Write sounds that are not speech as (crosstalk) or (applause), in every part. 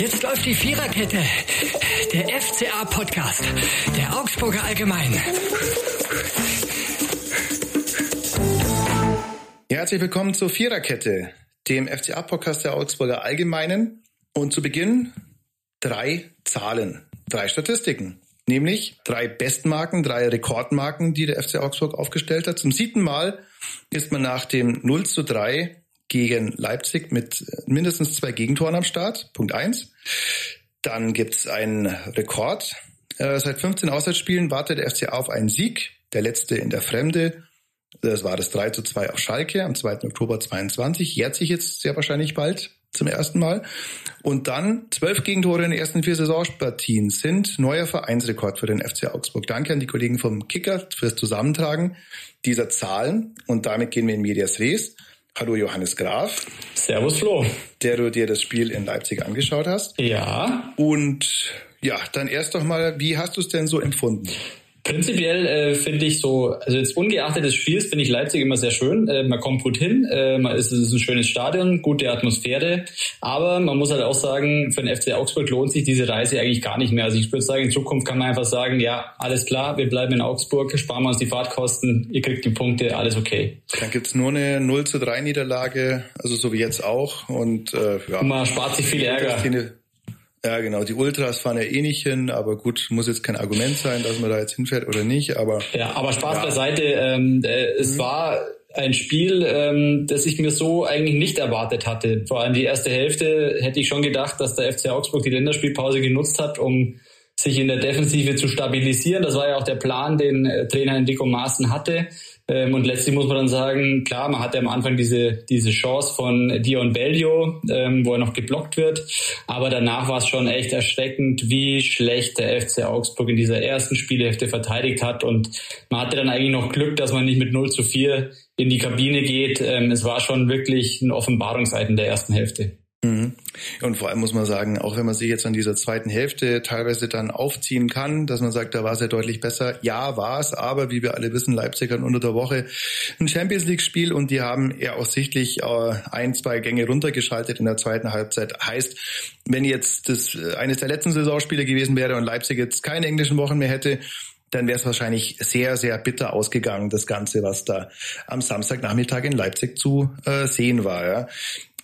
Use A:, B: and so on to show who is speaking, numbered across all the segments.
A: Jetzt läuft die Viererkette. Der FCA-Podcast. Der Augsburger Allgemein.
B: Herzlich willkommen zur Viererkette, dem FCA-Podcast der Augsburger Allgemeinen. Und zu Beginn drei Zahlen, drei Statistiken. Nämlich drei Bestmarken, drei Rekordmarken, die der FC Augsburg aufgestellt hat. Zum siebten Mal ist man nach dem 0 zu 3 gegen Leipzig mit mindestens zwei Gegentoren am Start. Punkt eins. Dann gibt's einen Rekord. Äh, seit 15 Auswärtsspielen wartet der FCA auf einen Sieg. Der letzte in der Fremde. Das war das 3 zu 2 auf Schalke am 2. Oktober 22. Jährt sich jetzt sehr wahrscheinlich bald zum ersten Mal. Und dann zwölf Gegentore in den ersten vier Saisonpartien sind neuer Vereinsrekord für den FC Augsburg. Danke an die Kollegen vom Kicker fürs Zusammentragen dieser Zahlen. Und damit gehen wir in Medias Res. Hallo Johannes Graf.
C: Servus Flo.
B: Der du dir das Spiel in Leipzig angeschaut hast.
C: Ja.
B: Und ja, dann erst doch mal, wie hast du es denn so empfunden?
C: Prinzipiell äh, finde ich so, also jetzt ungeachtet des Spiels finde ich Leipzig immer sehr schön. Äh, man kommt gut hin, äh, man ist, es ist ein schönes Stadion, gute Atmosphäre. Aber man muss halt auch sagen, für den FC Augsburg lohnt sich diese Reise eigentlich gar nicht mehr. Also ich würde sagen, in Zukunft kann man einfach sagen, ja, alles klar, wir bleiben in Augsburg, sparen wir uns die Fahrtkosten, ihr kriegt die Punkte, alles okay.
B: Dann gibt's nur eine 0 zu 3 Niederlage, also so wie jetzt auch. Und äh, ja.
C: Und man spart sich viel Ärger.
B: Ja, genau. Die Ultras fahren ja eh nicht hin, aber gut, muss jetzt kein Argument sein, dass man da jetzt hinfährt oder nicht. Aber
C: ja, aber Spaß ja. beiseite. Ähm, äh, es mhm. war ein Spiel, ähm, das ich mir so eigentlich nicht erwartet hatte. Vor allem die erste Hälfte hätte ich schon gedacht, dass der FC Augsburg die Länderspielpause genutzt hat, um sich in der Defensive zu stabilisieren. Das war ja auch der Plan, den äh, Trainer Enrico Maaßen hatte. Ähm, und letztlich muss man dann sagen, klar, man hatte am Anfang diese, diese Chance von Dion Bellio, ähm, wo er noch geblockt wird. Aber danach war es schon echt erschreckend, wie schlecht der FC Augsburg in dieser ersten Spielhälfte verteidigt hat. Und man hatte dann eigentlich noch Glück, dass man nicht mit 0 zu 4 in die Kabine geht. Ähm, es war schon wirklich ein Offenbarungseiten der ersten Hälfte.
B: Mhm. Und vor allem muss man sagen, auch wenn man sich jetzt an dieser zweiten Hälfte teilweise dann aufziehen kann, dass man sagt, da war es ja deutlich besser. Ja, war es, aber wie wir alle wissen, Leipzig hat unter der Woche ein Champions League-Spiel und die haben eher auch sichtlich äh, ein, zwei Gänge runtergeschaltet in der zweiten Halbzeit. Heißt, wenn jetzt das äh, eines der letzten Saisonspiele gewesen wäre und Leipzig jetzt keine englischen Wochen mehr hätte, dann wäre es wahrscheinlich sehr, sehr bitter ausgegangen, das Ganze, was da am Samstagnachmittag in Leipzig zu äh, sehen war. Ja.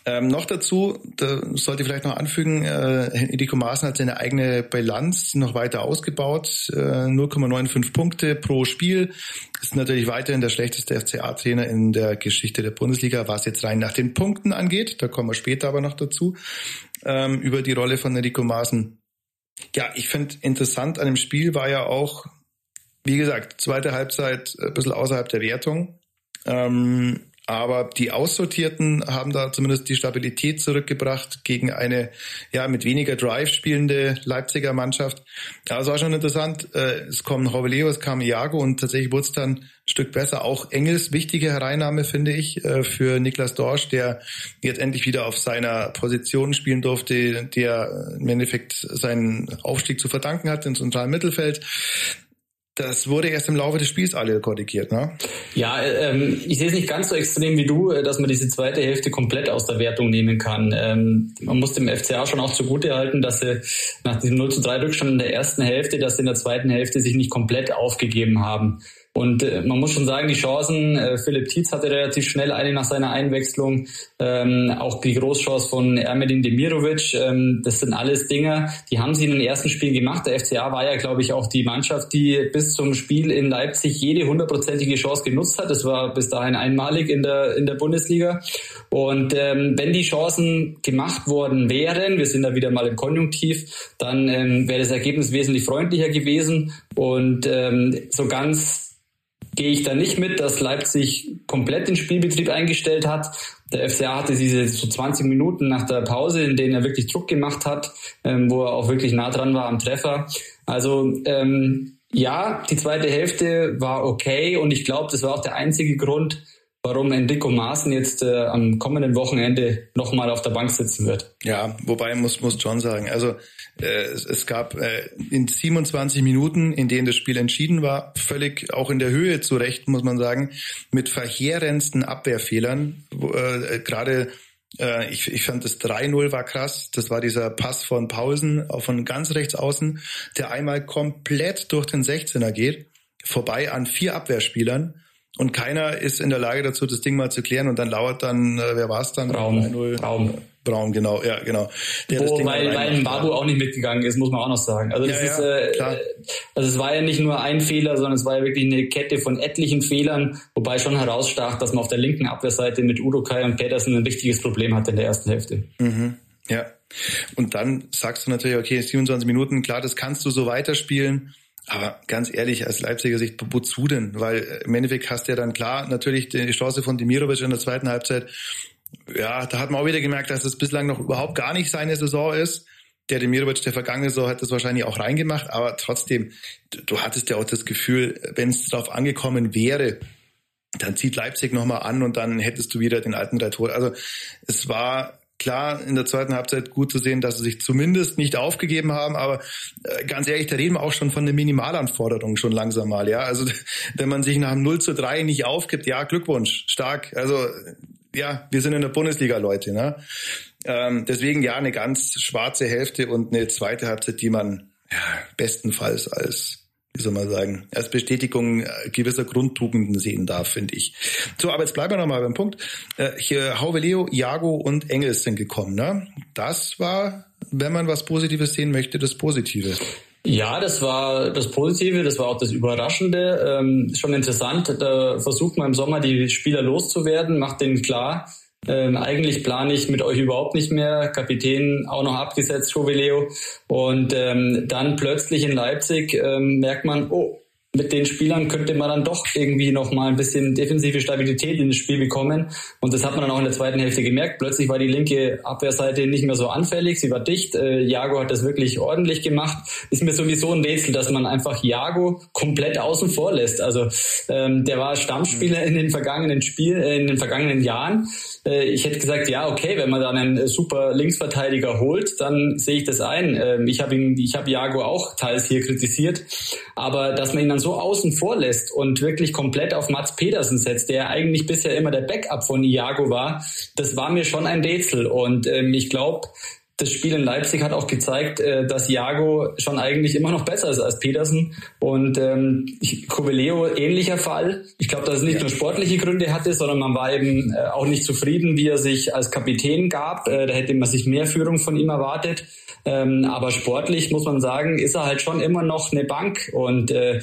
B: Ähm, noch dazu, da sollte ich vielleicht noch anfügen, äh, Enrico Maaßen hat seine eigene Bilanz noch weiter ausgebaut. Äh, 0,95 Punkte pro Spiel. Ist natürlich weiterhin der schlechteste FCA-Trainer in der Geschichte der Bundesliga, was jetzt rein nach den Punkten angeht. Da kommen wir später aber noch dazu, ähm, über die Rolle von Enrico Maaßen. Ja, ich finde interessant an dem Spiel war ja auch, wie gesagt, zweite Halbzeit ein bisschen außerhalb der Wertung. Ähm, aber die Aussortierten haben da zumindest die Stabilität zurückgebracht gegen eine ja mit weniger Drive spielende Leipziger Mannschaft. Ja, es war schon interessant. Äh, es kommen Hoveleo, es kam Iago und tatsächlich wurde es dann ein Stück besser. Auch Engels wichtige Hereinnahme, finde ich, äh, für Niklas Dorsch, der jetzt endlich wieder auf seiner Position spielen durfte, der im Endeffekt seinen Aufstieg zu verdanken hat ins zentralen Mittelfeld. Das wurde erst im Laufe des Spiels alle korrigiert, ne?
C: Ja, ähm, ich sehe es nicht ganz so extrem wie du, äh, dass man diese zweite Hälfte komplett aus der Wertung nehmen kann. Ähm, man muss dem FCA schon auch zugute halten, dass sie nach diesem 0 zu 3 Rückstand in der ersten Hälfte, dass sie in der zweiten Hälfte sich nicht komplett aufgegeben haben. Und äh, man muss schon sagen, die Chancen, äh, Philipp Tietz hatte relativ schnell eine nach seiner Einwechslung, ähm, auch die Großchance von Ermedin Demirovic, ähm, das sind alles Dinge, die haben sie in den ersten Spielen gemacht. Der FCA war ja, glaube ich, auch die Mannschaft, die bis zum Spiel in Leipzig jede hundertprozentige Chance genutzt hat. Das war bis dahin einmalig in der, in der Bundesliga. Und ähm, wenn die Chancen gemacht worden wären, wir sind da wieder mal im Konjunktiv, dann ähm, wäre das Ergebnis wesentlich freundlicher gewesen. Und ähm, so ganz gehe ich da nicht mit, dass Leipzig komplett den Spielbetrieb eingestellt hat. Der FCA hatte diese so 20 Minuten nach der Pause, in denen er wirklich Druck gemacht hat, ähm, wo er auch wirklich nah dran war am Treffer. Also ähm, ja, die zweite Hälfte war okay und ich glaube, das war auch der einzige Grund, warum Enrico Maaßen jetzt äh, am kommenden Wochenende nochmal auf der Bank sitzen wird.
B: Ja, wobei muss muss John sagen, also äh, es, gab äh, in 27 Minuten, in denen das Spiel entschieden war, völlig auch in der Höhe zurecht, muss man sagen, mit verheerendsten Abwehrfehlern, äh, gerade Äh, ich, ich fand das 3-0 war krass. Das war dieser Pass von Pausen von ganz rechts außen, der einmal komplett durch den 16er geht, vorbei an vier Abwehrspielern. Und keiner ist in der Lage dazu, das Ding mal zu klären. Und dann lauert dann, äh, wer war es dann?
C: Raum. Raum.
B: Braun, genau, ja, genau.
C: Der Wo, weil, weil Babu auch nicht mitgegangen ist, muss man auch noch sagen. Also, das ja, ist, äh, klar. also es war ja nicht nur ein Fehler, sondern es war ja wirklich eine Kette von etlichen Fehlern, wobei schon herausstach, dass man auf der linken Abwehrseite mit Udo Kai und Pedersen ein wichtiges Problem hatte in der ersten Hälfte.
B: Mhm. Ja. Und dann sagst du natürlich, okay, 27 Minuten, klar, das kannst du so weiterspielen. Aber ganz ehrlich, als Leipziger Sicht, wozu denn? Weil äh, im Endeffekt hast du ja dann klar natürlich die Chance von Demirovic in der zweiten Halbzeit ja, da hat man auch wieder gemerkt, dass es bislang noch überhaupt gar nicht seine Saison ist. Der Demirovic der vergangene Saison hat das wahrscheinlich auch reingemacht, aber trotzdem, du, du hattest ja auch das Gefühl, wenn es darauf angekommen wäre, dann zieht Leipzig nochmal an und dann hättest du wieder den alten drei Tore. Also es war klar in der zweiten Halbzeit gut zu sehen, dass sie sich zumindest nicht aufgegeben haben, aber äh, ganz ehrlich, da reden wir auch schon von der Minimalanforderung schon langsam mal, ja. Also (laughs) wenn man sich nach dem 0 zu 3 nicht aufgibt, ja, Glückwunsch, stark. Also ja, wir sind in der Bundesliga, Leute. Ne? Ähm, deswegen ja, eine ganz schwarze Hälfte und eine zweite Halbzeit, die man ja, bestenfalls als wie soll man sagen, als Bestätigung äh, gewisser Grundtugenden sehen darf, finde ich. So, aber jetzt bleiben wir nochmal beim Punkt. Äh, hier Hauveleo, Jago und Engels sind gekommen. Ne? Das war, wenn man was Positives sehen möchte, das Positive.
C: Ja, das war das Positive, das war auch das Überraschende. Ähm, schon interessant, da versucht man im Sommer die Spieler loszuwerden, macht denen klar, ähm, eigentlich plane ich mit euch überhaupt nicht mehr. Kapitän auch noch abgesetzt, Joveleo. Und ähm, dann plötzlich in Leipzig ähm, merkt man, oh, mit den Spielern könnte man dann doch irgendwie noch mal ein bisschen defensive Stabilität in das Spiel bekommen. Und das hat man dann auch in der zweiten Hälfte gemerkt. Plötzlich war die linke Abwehrseite nicht mehr so anfällig, sie war dicht. Äh, Jago hat das wirklich ordentlich gemacht. Ist mir sowieso ein Rätsel, dass man einfach Jago komplett außen vor lässt. Also ähm, der war Stammspieler in den vergangenen Spielen, äh, in den vergangenen Jahren. Äh, ich hätte gesagt, ja, okay, wenn man dann einen super Linksverteidiger holt, dann sehe ich das ein. Ähm, ich habe ihn, ich habe Jago auch teils hier kritisiert, aber dass man ihn dann so außen vor lässt und wirklich komplett auf Mats Pedersen setzt, der eigentlich bisher immer der Backup von Iago war, das war mir schon ein Rätsel. Und ähm, ich glaube, das Spiel in Leipzig hat auch gezeigt, äh, dass Jago schon eigentlich immer noch besser ist als Petersen. Und ähm, Coveleo ähnlicher Fall. Ich glaube, dass es nicht nur sportliche Gründe hatte, sondern man war eben äh, auch nicht zufrieden, wie er sich als Kapitän gab. Äh, da hätte man sich mehr Führung von ihm erwartet. Ähm, aber sportlich muss man sagen, ist er halt schon immer noch eine Bank. Und äh,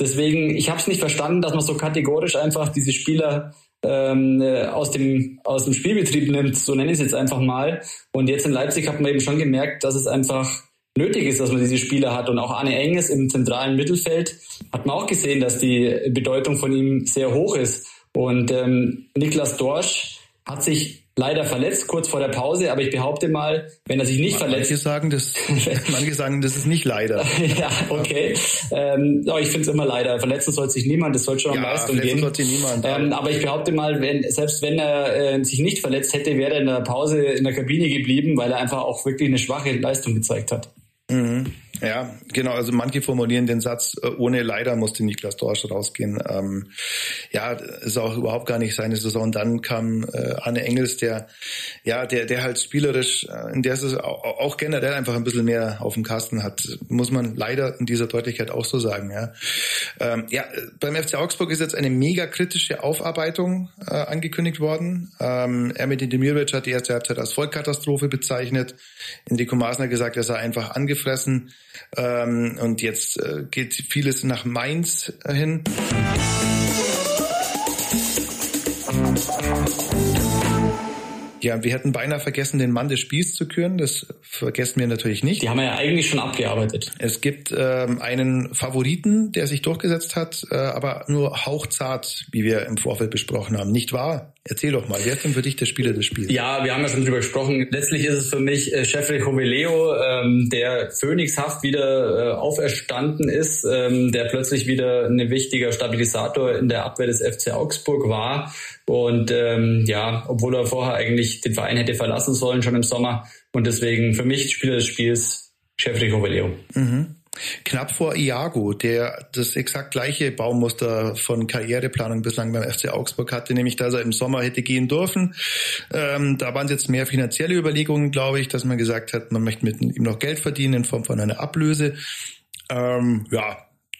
C: deswegen, ich habe es nicht verstanden, dass man so kategorisch einfach diese Spieler ähm, äh, aus, dem, aus dem Spielbetrieb nimmt, so nenne ich es jetzt einfach mal. Und jetzt in Leipzig hat man eben schon gemerkt, dass es einfach nötig ist, dass man diese Spieler hat. Und auch Arne Enges im zentralen Mittelfeld hat man auch gesehen, dass die Bedeutung von ihm sehr hoch ist. Und ähm, Niklas Dorsch hat sich leider verletzt, kurz vor der Pause, aber ich behaupte mal, wenn er sich nicht
B: manche
C: verletzt.
B: Sagen das, (laughs) manche sagen, das ist nicht leider.
C: ja, okay. Ähm, aber ich finde es immer leider. Verletzen soll sich niemand, das soll schon ja, am Leistung gehen. Sollte niemand, ähm, aber ich behaupte mal, wenn, selbst wenn er äh, sich nicht verletzt hätte, wäre er in der Pause in der Kabine geblieben, weil er einfach auch wirklich eine schwache Leistung gezeigt hat.
B: Mhm. Ja, genau. Also manche formulieren den Satz, äh, ohne leider musste Niklas Dorsch rausgehen. Ähm, ja, ist auch überhaupt gar nicht seine Saison. Dann kam äh, Arne Engels, der, ja, der, der halt spielerisch, äh, in der es auch, auch generell einfach ein bisschen mehr auf dem Kasten hat, muss man leider in dieser Deutlichkeit auch so sagen. Ja, ähm, ja beim FC Augsburg ist jetzt eine mega kritische Aufarbeitung äh, angekündigt worden. Ähm, Ermedin Demirovic hat die erste Halbzeit als Vollkatastrophe bezeichnet. Indiko Masner gesagt, er sei einfach angefressen. Ähm, und jetzt äh, geht vieles nach Mainz hin. Ja, wir hätten beinahe vergessen, den Mann des Spiels zu küren. Das vergessen wir natürlich nicht.
C: Die haben wir ja eigentlich schon abgearbeitet.
B: Es gibt ähm, einen Favoriten, der sich durchgesetzt hat, äh, aber nur hauchzart, wie wir im Vorfeld besprochen haben. Nicht wahr? Erzähl doch mal, wer ist denn für dich der Spieler des Spiels?
C: Ja, wir haben ja schon drüber gesprochen. Letztlich ist es für mich äh, Jeffrey ähm, der phönixhaft wieder äh, auferstanden ist, ähm, der plötzlich wieder ein wichtiger Stabilisator in der Abwehr des FC Augsburg war. Und ähm, ja, obwohl er vorher eigentlich den Verein hätte verlassen sollen, schon im Sommer. Und deswegen für mich Spieler des Spiels Jeffrey Comeleo.
B: Mhm. Knapp vor Iago, der das exakt gleiche Baumuster von Karriereplanung bislang beim FC Augsburg hatte, nämlich dass er im Sommer hätte gehen dürfen. Ähm, da waren es jetzt mehr finanzielle Überlegungen, glaube ich, dass man gesagt hat, man möchte mit ihm noch Geld verdienen in Form von einer Ablöse. Ähm, ja,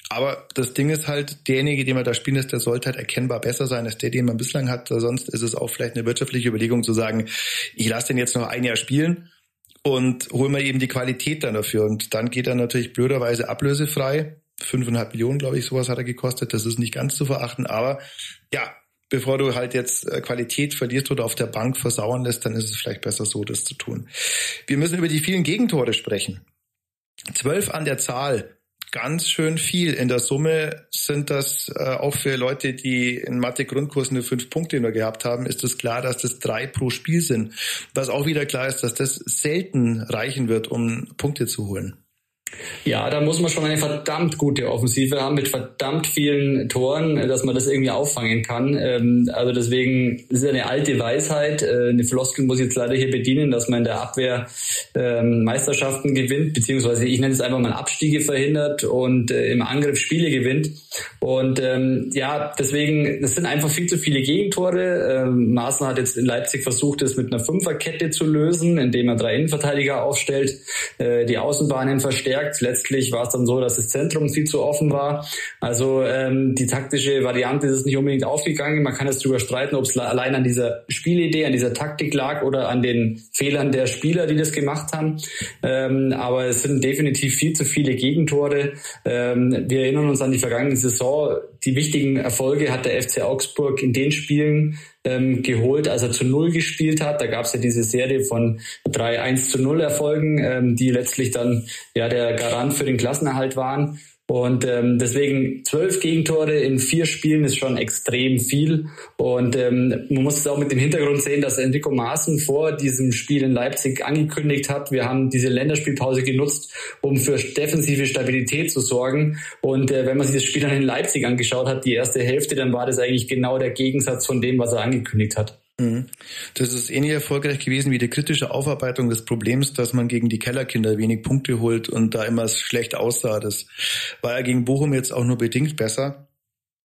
B: aber das Ding ist halt, derjenige, den man da spielen lässt, der sollte halt erkennbar besser sein als der, den man bislang hat. Sonst ist es auch vielleicht eine wirtschaftliche Überlegung zu sagen, ich lasse den jetzt noch ein Jahr spielen und hol mir eben die Qualität dann dafür. Und dann geht er natürlich blöderweise ablösefrei. Fünfeinhalb Millionen, glaube ich, sowas hat er gekostet. Das ist nicht ganz zu verachten. Aber ja, bevor du halt jetzt äh, Qualität verlierst oder auf der Bank versauern lässt, dann ist es vielleicht besser so, das zu tun. Wir müssen über die vielen Gegentore sprechen. Zwölf an der Zahl ganz schön viel. In der Summe sind das äh, auch für Leute, die in Mathe-Grundkurs nur fünf Punkte nur gehabt haben, ist es klar, dass das drei pro Spiel sind. Was auch wieder klar ist, dass das selten reichen wird, um Punkte zu holen.
C: Ja, da muss man schon eine verdammt gute Offensive haben mit verdammt vielen Toren, dass man das irgendwie auffangen kann. Ähm, also deswegen ist es eine alte Weisheit. Äh, eine Floskel muss ich jetzt leider hier bedienen, dass man in der Abwehr ähm, Meisterschaften gewinnt, beziehungsweise ich nenne es einfach mal Abstiege verhindert und äh, im Angriff Spiele gewinnt. Und ähm, ja, deswegen, das sind einfach viel zu viele Gegentore. Maaßen hat jetzt in Leipzig versucht, es mit einer Fünferkette zu lösen, indem er drei Innenverteidiger aufstellt, äh, die Außenbahnen verstärkt verstärkt. Letztlich war es dann so, dass das Zentrum viel zu offen war. Also ähm, die taktische Variante ist nicht unbedingt aufgegangen. Man kann jetzt darüber streiten, ob es allein an dieser Spielidee, an dieser Taktik lag oder an den Fehlern der Spieler, die das gemacht haben. Ähm, aber es sind definitiv viel zu viele Gegentore. Ähm, wir erinnern uns an die vergangene Saison. Die wichtigen Erfolge hat der FC Augsburg in den Spielen ähm, geholt, als er zu Null gespielt hat. Da gab es ja diese Serie von drei 1 zu Null Erfolgen, ähm, die letztlich dann ja der Garant für den Klassenerhalt waren. Und ähm, deswegen zwölf Gegentore in vier Spielen ist schon extrem viel. Und ähm, man muss es auch mit dem Hintergrund sehen, dass Enrico Maaßen vor diesem Spiel in Leipzig angekündigt hat, wir haben diese Länderspielpause genutzt, um für defensive Stabilität zu sorgen. Und äh, wenn man sich das Spiel dann in Leipzig angeschaut hat, die erste Hälfte, dann war das eigentlich genau der Gegensatz von dem, was er angekündigt hat.
B: Mhm. Das ist ähnlich erfolgreich gewesen wie die kritische Aufarbeitung des Problems, dass man gegen die Kellerkinder wenig Punkte holt und da immer schlecht aussah. Das war ja gegen Bochum jetzt auch nur bedingt besser.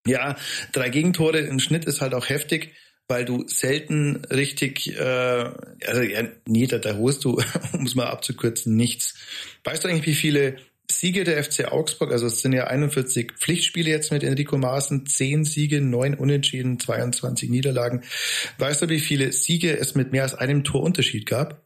B: Ja, drei Gegentore im Schnitt ist halt auch heftig, weil du selten richtig, äh, also ja, nee, da, da holst du, (laughs) um es mal abzukürzen, nichts. Weißt du eigentlich, wie viele Siege der FC Augsburg, also es sind ja 41 Pflichtspiele jetzt mit Enrico Maaßen, 10 Siege, 9 Unentschieden, 22 Niederlagen. Weißt du, wie viele Siege es mit mehr als einem Torunterschied gab?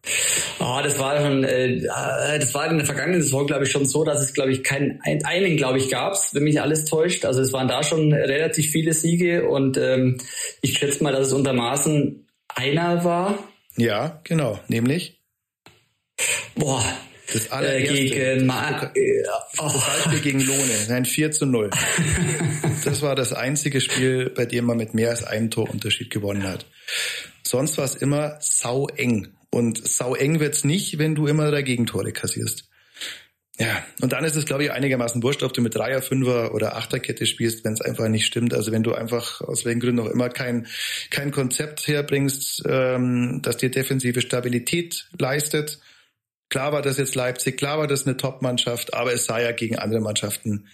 C: Oh, das war schon, äh, das war in der vergangenen Saison, glaube ich, schon so, dass es, glaube ich, keinen einen, glaube ich, gab wenn mich alles täuscht. Also es waren da schon relativ viele Siege und ähm, ich schätze mal, dass es unter Maaßen einer war.
B: Ja, genau, nämlich.
C: Boah,
B: das äh, allererste.
C: Gegen Ma
B: oh. Beispiel gegen Lohne. Nein, 4 zu 0. (laughs) das war das einzige Spiel, bei dem man mit mehr als einem Torunterschied gewonnen hat. Sonst war es immer sau eng. Und sau eng wird's nicht, wenn du immer drei Gegentore kassierst. Ja, und dann ist es, glaube ich, einigermaßen wurscht, ob du mit Dreier, Fünfer oder Achterkette spielst, wenn es einfach nicht stimmt. Also wenn du einfach aus welchen Gründen auch immer kein, kein Konzept herbringst, ähm, das dir defensive Stabilität leistet, Klar war das jetzt Leipzig, klar war das eine Top-Mannschaft, aber es sah ja gegen andere Mannschaften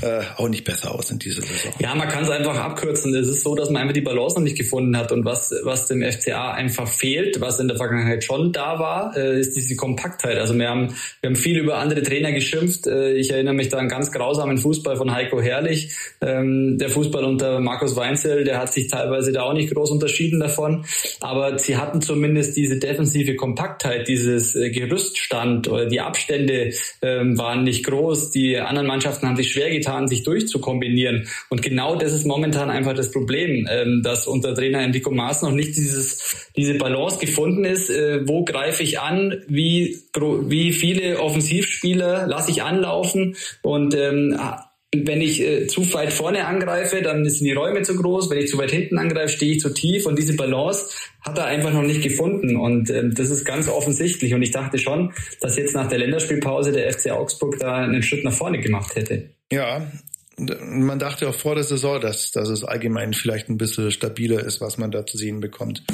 B: äh, auch nicht besser aus in dieser Saison.
C: Ja, man kann es einfach abkürzen. Es ist so, dass man einfach die Balance noch nicht gefunden hat und was, was dem FCA einfach fehlt, was in der Vergangenheit schon da war, äh, ist diese Kompaktheit. Also wir haben, wir haben viel über andere Trainer geschimpft. Äh, ich erinnere mich da an ganz grausamen Fußball von Heiko Herrlich. Ähm, der Fußball unter Markus Weinzel, der hat sich teilweise da auch nicht groß unterschieden davon. Aber sie hatten zumindest diese defensive Kompaktheit, dieses äh, Gerüststand oder die Abstände ähm, waren nicht groß. Die anderen Mannschaften haben sich schwer getan, sich durchzukombinieren. Und genau das ist momentan einfach das Problem, ähm, dass unter Trainer Enrico Maas noch nicht dieses, diese Balance gefunden ist. Äh, wo greife ich an? Wie, wie viele Offensivspieler lasse ich anlaufen? Und ähm, wenn ich äh, zu weit vorne angreife, dann sind die Räume zu groß. Wenn ich zu weit hinten angreife, stehe ich zu tief. Und diese Balance hat er einfach noch nicht gefunden. Und äh, das ist ganz offensichtlich. Und ich dachte schon, dass jetzt nach der Länderspielpause der FC Augsburg da einen Schritt nach vorne gemacht hätte.
B: Ja, man dachte auch vor der Saison, dass, dass es allgemein vielleicht ein bisschen stabiler ist, was man da zu sehen bekommt.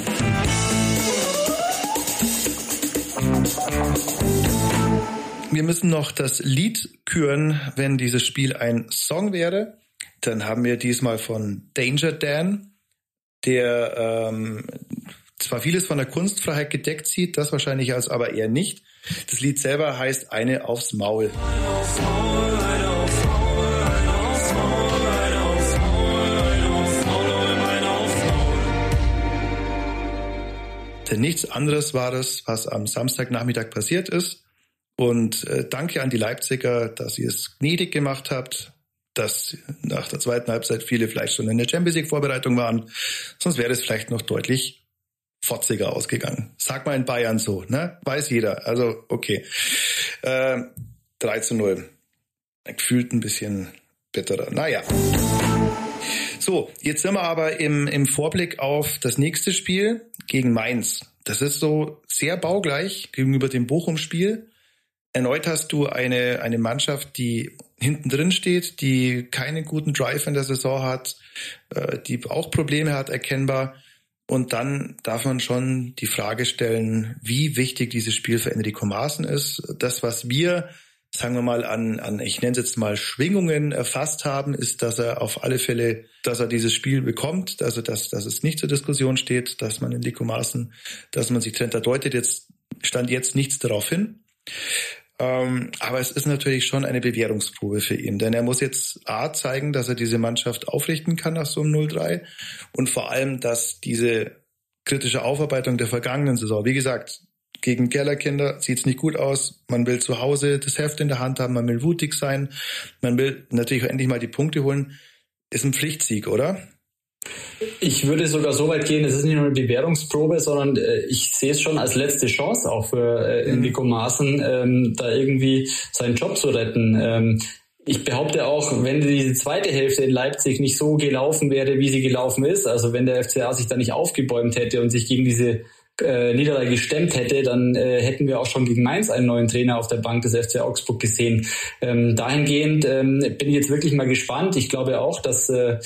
B: wir müssen noch das Lied küren, wenn dieses Spiel ein Song wäre. Dann haben wir diesmal von Danger Dan, der ähm, zwar vieles von der Kunstfreiheit gedeckt sieht, das wahrscheinlich als aber eher nicht. Das Lied selber heißt Eine aufs Maul. Eine aufs Maul, Denn nichts anderes war es, was am Samstagnachmittag passiert ist. Und äh, danke an die Leipziger, dass ihr es gnädig gemacht habt, dass nach der zweiten Halbzeit viele vielleicht schon in der Champions League Vorbereitung waren. Sonst wäre es vielleicht noch deutlich fotziger ausgegangen. Sag mal in Bayern so, ne? Weiß jeder. Also, okay. Äh, 3 zu 0. Gefühlt ein bisschen bitterer. Naja. So, jetzt sind wir aber im, im Vorblick auf das nächste Spiel gegen Mainz. Das ist so sehr baugleich gegenüber dem Bochum-Spiel. Erneut hast du eine, eine Mannschaft, die hinten drin steht, die keinen guten Drive in der Saison hat, äh, die auch Probleme hat, erkennbar. Und dann darf man schon die Frage stellen, wie wichtig dieses Spiel für Enrico Maaßen ist. Das, was wir sagen wir mal, an, an ich nenne es jetzt mal Schwingungen erfasst haben, ist, dass er auf alle Fälle, dass er dieses Spiel bekommt, also dass, dass es nicht zur Diskussion steht, dass man in Lico Maaßen, dass man sich trennt. Da deutet jetzt, stand jetzt nichts darauf hin. Ähm, aber es ist natürlich schon eine Bewährungsprobe für ihn, denn er muss jetzt A zeigen, dass er diese Mannschaft aufrichten kann nach so einem 0-3 und vor allem, dass diese kritische Aufarbeitung der vergangenen Saison, wie gesagt, gegen Kellerkinder sieht's nicht gut aus. Man will zu Hause das Heft in der Hand haben, man will wutig sein, man will natürlich endlich mal die Punkte holen. Ist ein Pflichtsieg, oder?
C: Ich würde sogar so weit gehen, es ist nicht nur eine Bewährungsprobe, sondern äh, ich sehe es schon als letzte Chance auch für äh, mhm. Enrico Maaßen, ähm, da irgendwie seinen Job zu retten. Ähm, ich behaupte auch, wenn diese zweite Hälfte in Leipzig nicht so gelaufen wäre, wie sie gelaufen ist, also wenn der FCA sich da nicht aufgebäumt hätte und sich gegen diese äh, Niederlage gestemmt hätte, dann äh, hätten wir auch schon gegen Mainz einen neuen Trainer auf der Bank des FC Augsburg gesehen. Ähm, dahingehend ähm, bin ich jetzt wirklich mal gespannt. Ich glaube auch, dass, äh,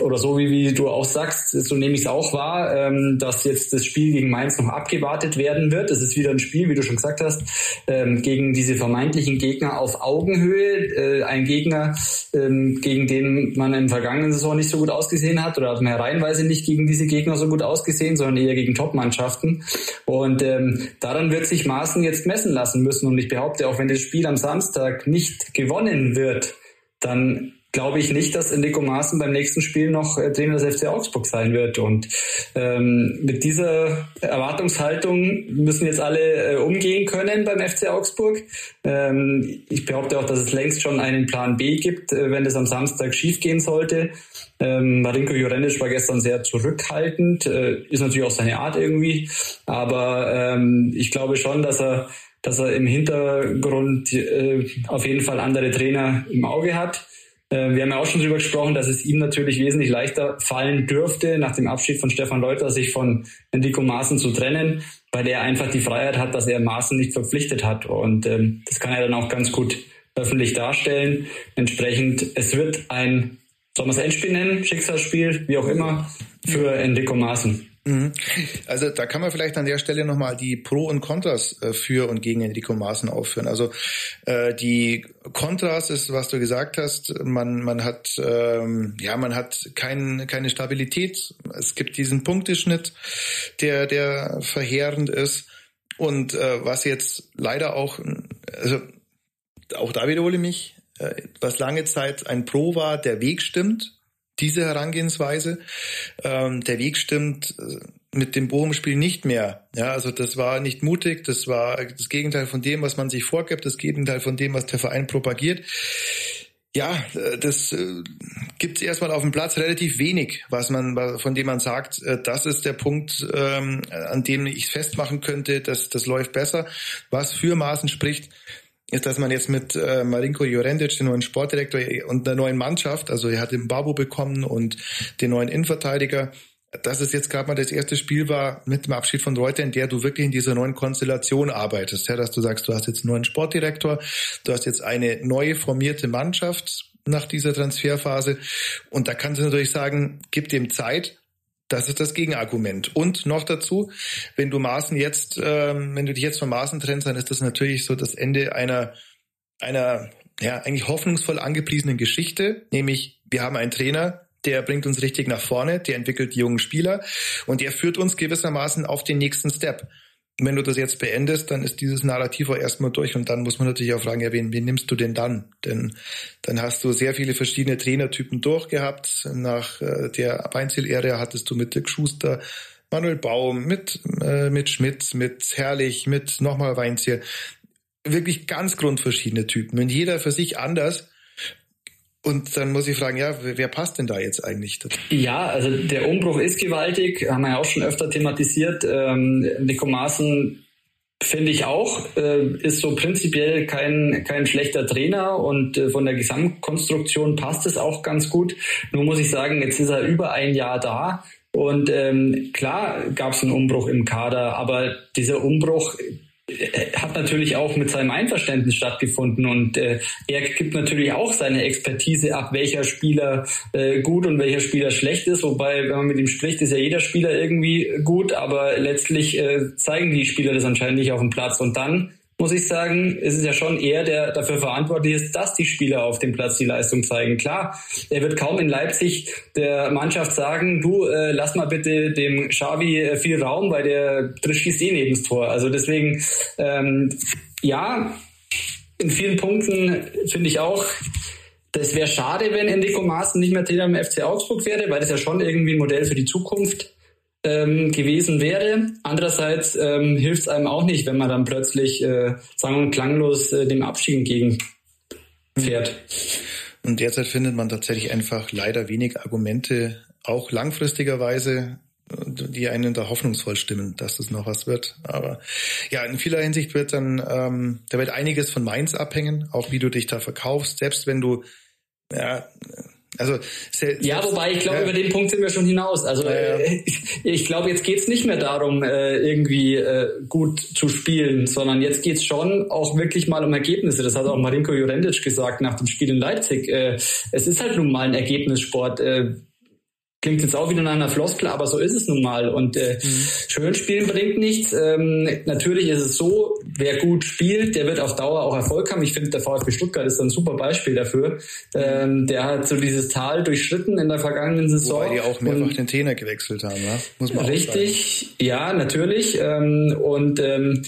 C: oder so wie, wie du auch sagst, so nehme ich es auch wahr, ähm, dass jetzt das Spiel gegen Mainz noch abgewartet werden wird. Es ist wieder ein Spiel, wie du schon gesagt hast, ähm, gegen diese vermeintlichen Gegner auf Augenhöhe. Äh, ein Gegner, ähm, gegen den man in der vergangenen Saison nicht so gut ausgesehen hat oder hat man ja reihenweise nicht gegen diese Gegner so gut ausgesehen, sondern eher gegen Top-Mannschaften. Und ähm, daran wird sich Maaßen jetzt messen lassen müssen. Und ich behaupte, auch wenn das Spiel am Samstag nicht gewonnen wird, dann glaube ich nicht, dass Enrico Maaßen beim nächsten Spiel noch äh, Trainer des FC Augsburg sein wird. Und ähm, mit dieser Erwartungshaltung müssen jetzt alle äh, umgehen können beim FC Augsburg. Ähm, ich behaupte auch, dass es längst schon einen Plan B gibt, äh, wenn es am Samstag schiefgehen sollte. Ähm, Marinko Jurendic war gestern sehr zurückhaltend, äh, ist natürlich auch seine Art irgendwie, aber ähm, ich glaube schon, dass er, dass er im Hintergrund äh, auf jeden Fall andere Trainer im Auge hat. Äh, wir haben ja auch schon darüber gesprochen, dass es ihm natürlich wesentlich leichter fallen dürfte, nach dem Abschied von Stefan Leuter sich von Enrico Maaßen zu trennen, weil er einfach die Freiheit hat, dass er Maaßen nicht verpflichtet hat. Und ähm, das kann er dann auch ganz gut öffentlich darstellen. Entsprechend, es wird ein soll man es Endspiel nennen, Schicksalsspiel, wie auch immer, für Enrico Maaßen.
B: Mhm. Also da kann man vielleicht an der Stelle nochmal die Pro und Kontras äh, für und gegen Enrico Maaßen aufführen. Also äh, die Kontras ist, was du gesagt hast, man, man hat ähm, ja man hat kein, keine Stabilität. Es gibt diesen Punkteschnitt, der, der verheerend ist. Und äh, was jetzt leider auch, also auch da wiederhole ich mich, äh, was lange Zeit ein Pro war, der Weg stimmt, diese Herangehensweise. Ähm, der Weg stimmt äh, mit dem Bochum-Spiel nicht mehr. Ja, also das war nicht mutig, das war das Gegenteil von dem, was man sich vorgibt, das Gegenteil von dem, was der Verein propagiert. Ja, äh, das äh, gibt es erstmal auf dem Platz relativ wenig, was man, von dem man sagt, das ist der Punkt, ähm, an dem ich festmachen könnte, dass das läuft besser. Was für Maßen spricht, ist, dass man jetzt mit äh, Marinko Jorendic, den neuen Sportdirektor und der neuen Mannschaft, also er hat den Babu bekommen und den neuen Innenverteidiger, dass es jetzt gerade mal das erste Spiel war mit dem Abschied von Reuter, in der du wirklich in dieser neuen Konstellation arbeitest. Ja, dass du sagst, du hast jetzt einen neuen Sportdirektor, du hast jetzt eine neue formierte Mannschaft nach dieser Transferphase und da kannst du natürlich sagen, gib dem Zeit, Das ist das Gegenargument. Und noch dazu, wenn du Maßen jetzt, ähm, wenn du dich jetzt von Maßen trennst, dann ist das natürlich so das Ende einer, einer, ja, eigentlich hoffnungsvoll angepriesenen Geschichte, nämlich wir haben einen Trainer, der bringt uns richtig nach vorne, der entwickelt die jungen Spieler und der führt uns gewissermaßen auf den nächsten Step wenn du das jetzt beendest, dann ist dieses Narrativ auch erstmal durch und dann muss man natürlich auch fragen, ja, wen, wen nimmst du denn dann? Denn dann hast du sehr viele verschiedene Trainertypen durchgehabt. Nach äh, der Weinziel-Ära hattest du mit Dirk Schuster, Manuel Baum, mit, äh, mit Schmidt, mit Herrlich, mit nochmal Weinziel. Wirklich ganz grundverschiedene Typen. Und jeder für sich anders. Und dann muss ich fragen, ja, wer passt denn da jetzt eigentlich?
C: Ja, also der Umbruch ist gewaltig, haben wir ja auch schon öfter thematisiert. Ähm, Nico Maaßen finde ich auch, äh, ist so prinzipiell kein, kein schlechter Trainer und äh, von der Gesamtkonstruktion passt es auch ganz gut. Nur muss ich sagen, jetzt ist er über ein Jahr da. Und ähm, klar gab es einen Umbruch im Kader, aber dieser Umbruch hat natürlich auch mit seinem Einverständnis stattgefunden und äh, er gibt natürlich auch seine Expertise ab, welcher Spieler äh, gut und welcher Spieler schlecht ist. Wobei, wenn man mit ihm spricht, ist ja jeder Spieler irgendwie gut, aber letztlich äh, zeigen die Spieler das anscheinend nicht auf dem Platz. Und dann muss ich sagen, ist es ja schon er, der dafür verantwortlich ist, dass die Spieler auf dem Platz die Leistung zeigen. Klar, er wird kaum in Leipzig der Mannschaft sagen, du äh, lass mal bitte dem Xavi äh, viel Raum, weil der schießt eh neben das Tor. Also deswegen, ähm, ja, in vielen Punkten finde ich auch, das wäre schade, wenn Enrico Maaßen nicht mehr Trainer im FC Augsburg wäre, weil das ja schon irgendwie ein Modell für die Zukunft ähm, gewesen wäre. Andererseits ähm, hilft es einem auch nicht, wenn man dann plötzlich äh, sang- und klanglos äh, dem Abstieg entgegenfährt.
B: Und derzeit findet man tatsächlich einfach leider wenig Argumente, auch langfristigerweise, die einen da hoffnungsvoll stimmen, dass es noch was wird. Aber ja, in vieler Hinsicht wird dann, ähm, da wird einiges von Mainz abhängen, auch wie du dich da verkaufst, selbst wenn du ja, also
C: ja, wobei ich glaube, ja. über den Punkt sind wir schon hinaus. Also ja, ja. Äh, (laughs) ich glaube, jetzt geht's nicht mehr darum, äh, irgendwie äh, gut zu spielen, sondern jetzt geht's schon auch wirklich mal um Ergebnisse. Das hat auch Marinko Jurendic gesagt nach dem Spiel in Leipzig. Es ist halt nun mal ein Ergebnissport Klingt jetzt auch wieder nach einer Floskel, aber so ist es nun mal. Und äh, mhm. schön spielen bringt nichts. Ähm, natürlich ist es so, wer gut spielt, der wird auf Dauer auch Erfolg haben. Ich finde, der VfB Stuttgart ist ein super Beispiel dafür. Ähm, der hat so dieses Tal durchschritten in der vergangenen Saison.
B: Wobei die auch mehrfach den Trainer gewechselt haben, ja?
C: muss man Richtig, ja, natürlich. Ähm, und ähm,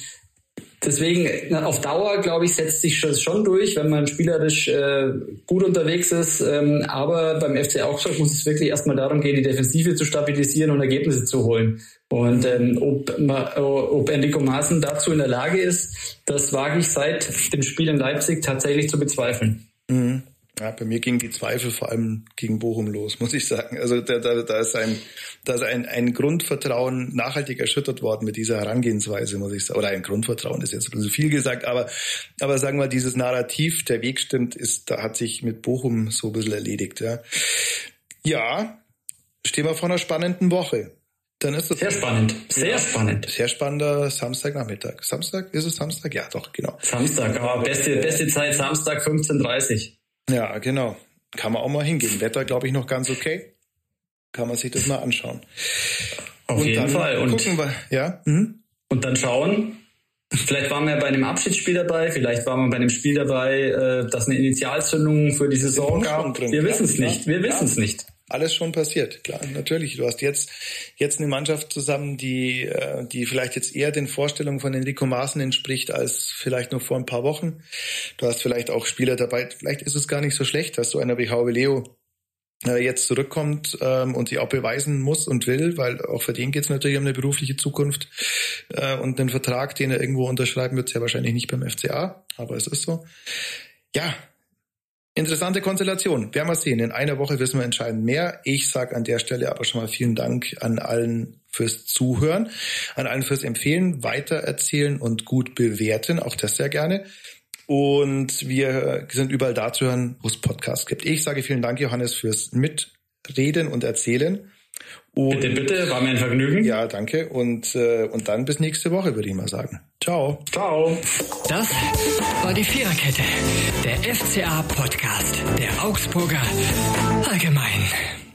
C: Deswegen auf Dauer, glaube ich, setzt sich das schon durch, wenn man spielerisch äh, gut unterwegs ist. Ähm, aber beim FC Augsburg muss es wirklich erstmal darum gehen, die Defensive zu stabilisieren und Ergebnisse zu holen. Und ähm, ob, ob Enrico Maaßen dazu in der Lage ist, das wage ich seit dem Spiel in Leipzig tatsächlich zu bezweifeln.
B: Mhm. Ja, bei mir ging die Zweifel vor allem gegen Bochum los, (laughs) muss ich sagen. Also da, da, da ist ein, da ist ein, ein Grundvertrauen nachhaltig erschüttert worden mit dieser Herangehensweise, muss ich sagen. Oder ein Grundvertrauen ist jetzt ein bisschen viel gesagt, aber, aber sagen wir, dieses Narrativ, der Weg stimmt, ist, da hat sich mit Bochum so ein bisschen erledigt. Ja, ja stehen wir vor einer spannenden Woche.
C: Dann ist es sehr spannend, sehr ja, spannend.
B: Sehr spannender Samstagnachmittag. Samstag? Ist es Samstag? Ja, doch, genau.
C: Samstag, aber beste, beste Zeit Samstag 15.30
B: ja, genau. Kann man auch mal hingehen. Wetter, glaube ich, noch ganz okay. Kann man sich das mal anschauen.
C: Auf und jeden Fall.
B: Und gucken wir, ja. Mhm.
C: Und dann schauen. Vielleicht waren wir bei einem Abschiedsspiel dabei, vielleicht waren wir bei einem Spiel dabei, äh, das eine Initialzündung für die Saison gab. Wir wissen es nicht. Wir wissen es nicht
B: alles schon passiert. Klar, natürlich. Du hast jetzt, jetzt eine Mannschaft zusammen, die, äh, die vielleicht jetzt eher den Vorstellungen von Enrico Maaßen entspricht als vielleicht noch vor ein paar Wochen. Du hast vielleicht auch Spieler dabei. Vielleicht ist es gar nicht so schlecht, dass so einer wie Hauwe Leo äh, jetzt zurückkommt ähm, und sich auch beweisen muss und will, weil auch für den geht es natürlich um eine berufliche Zukunft äh, und einen Vertrag, den er irgendwo unterschreiben wird, sehr wahrscheinlich nicht beim FCA, aber es ist so. Ja, Interessante Konstellation. Werden wir sehen. In einer Woche wissen wir entscheidend mehr. Ich sage an der Stelle aber schon mal vielen Dank an allen fürs Zuhören, an allen fürs Empfehlen, weitererzählen und gut bewerten. Auch das sehr gerne. Und wir sind überall da zu hören, wo es Podcasts gibt. Ich sage vielen Dank, Johannes, fürs Mitreden und Erzählen.
C: Und, bitte, bitte, war mir ein Vergnügen.
B: Ja, danke. Und, äh, und dann bis nächste Woche, würde ich mal sagen. Ciao.
C: Ciao.
A: Das war die Viererkette, der FCA-Podcast der Augsburger Allgemein.